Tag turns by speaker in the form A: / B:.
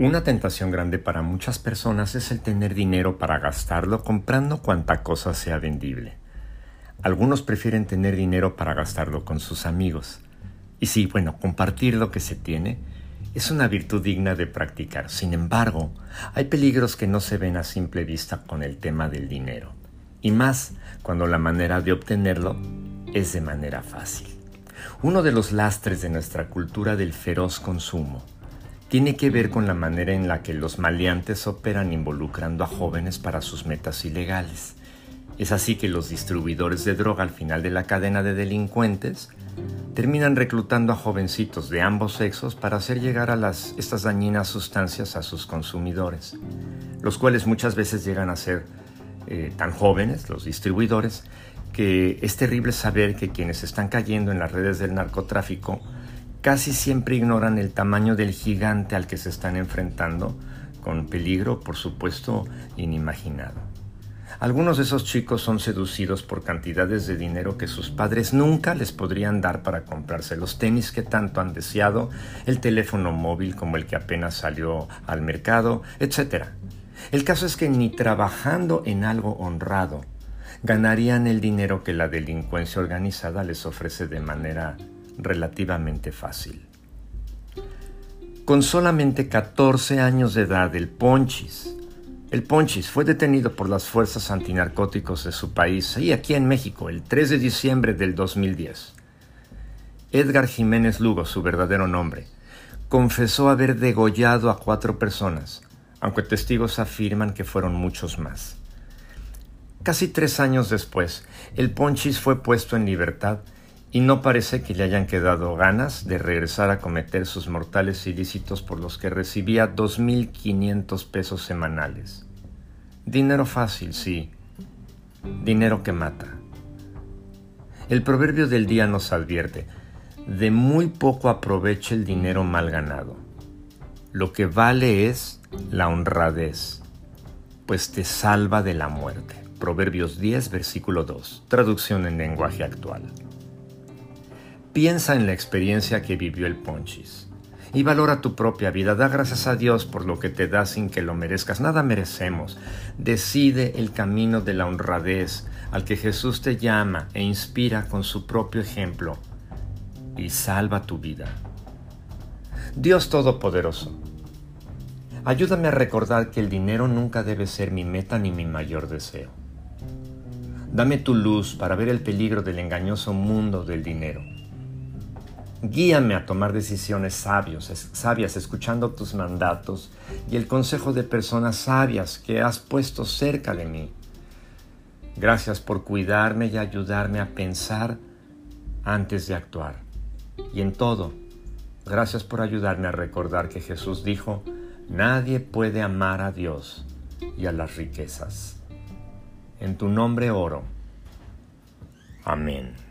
A: Una tentación grande para muchas personas es el tener dinero para gastarlo comprando cuanta cosa sea vendible. Algunos prefieren tener dinero para gastarlo con sus amigos. Y sí, bueno, compartir lo que se tiene es una virtud digna de practicar. Sin embargo, hay peligros que no se ven a simple vista con el tema del dinero. Y más cuando la manera de obtenerlo es de manera fácil. Uno de los lastres de nuestra cultura del feroz consumo tiene que ver con la manera en la que los maleantes operan involucrando a jóvenes para sus metas ilegales. Es así que los distribuidores de droga al final de la cadena de delincuentes terminan reclutando a jovencitos de ambos sexos para hacer llegar a las, estas dañinas sustancias a sus consumidores, los cuales muchas veces llegan a ser eh, tan jóvenes, los distribuidores, que es terrible saber que quienes están cayendo en las redes del narcotráfico casi siempre ignoran el tamaño del gigante al que se están enfrentando, con peligro, por supuesto, inimaginado. Algunos de esos chicos son seducidos por cantidades de dinero que sus padres nunca les podrían dar para comprarse los tenis que tanto han deseado, el teléfono móvil como el que apenas salió al mercado, etc. El caso es que ni trabajando en algo honrado ganarían el dinero que la delincuencia organizada les ofrece de manera relativamente fácil. Con solamente 14 años de edad, el Ponchis, el Ponchis fue detenido por las fuerzas antinarcóticos de su país y aquí en México el 3 de diciembre del 2010. Edgar Jiménez Lugo, su verdadero nombre, confesó haber degollado a cuatro personas, aunque testigos afirman que fueron muchos más. Casi tres años después, el Ponchis fue puesto en libertad y no parece que le hayan quedado ganas de regresar a cometer sus mortales ilícitos por los que recibía 2.500 pesos semanales. Dinero fácil, sí. Dinero que mata. El proverbio del día nos advierte, de muy poco aprovecha el dinero mal ganado. Lo que vale es la honradez, pues te salva de la muerte. Proverbios 10, versículo 2, traducción en lenguaje actual. Piensa en la experiencia que vivió el Ponchis y valora tu propia vida. Da gracias a Dios por lo que te da sin que lo merezcas. Nada merecemos. Decide el camino de la honradez al que Jesús te llama e inspira con su propio ejemplo y salva tu vida. Dios Todopoderoso, ayúdame a recordar que el dinero nunca debe ser mi meta ni mi mayor deseo. Dame tu luz para ver el peligro del engañoso mundo del dinero Guíame a tomar decisiones sabios, sabias, escuchando tus mandatos y el consejo de personas sabias que has puesto cerca de mí. Gracias por cuidarme y ayudarme a pensar antes de actuar. Y en todo, gracias por ayudarme a recordar que Jesús dijo, nadie puede amar a Dios y a las riquezas. En tu nombre oro. Amén.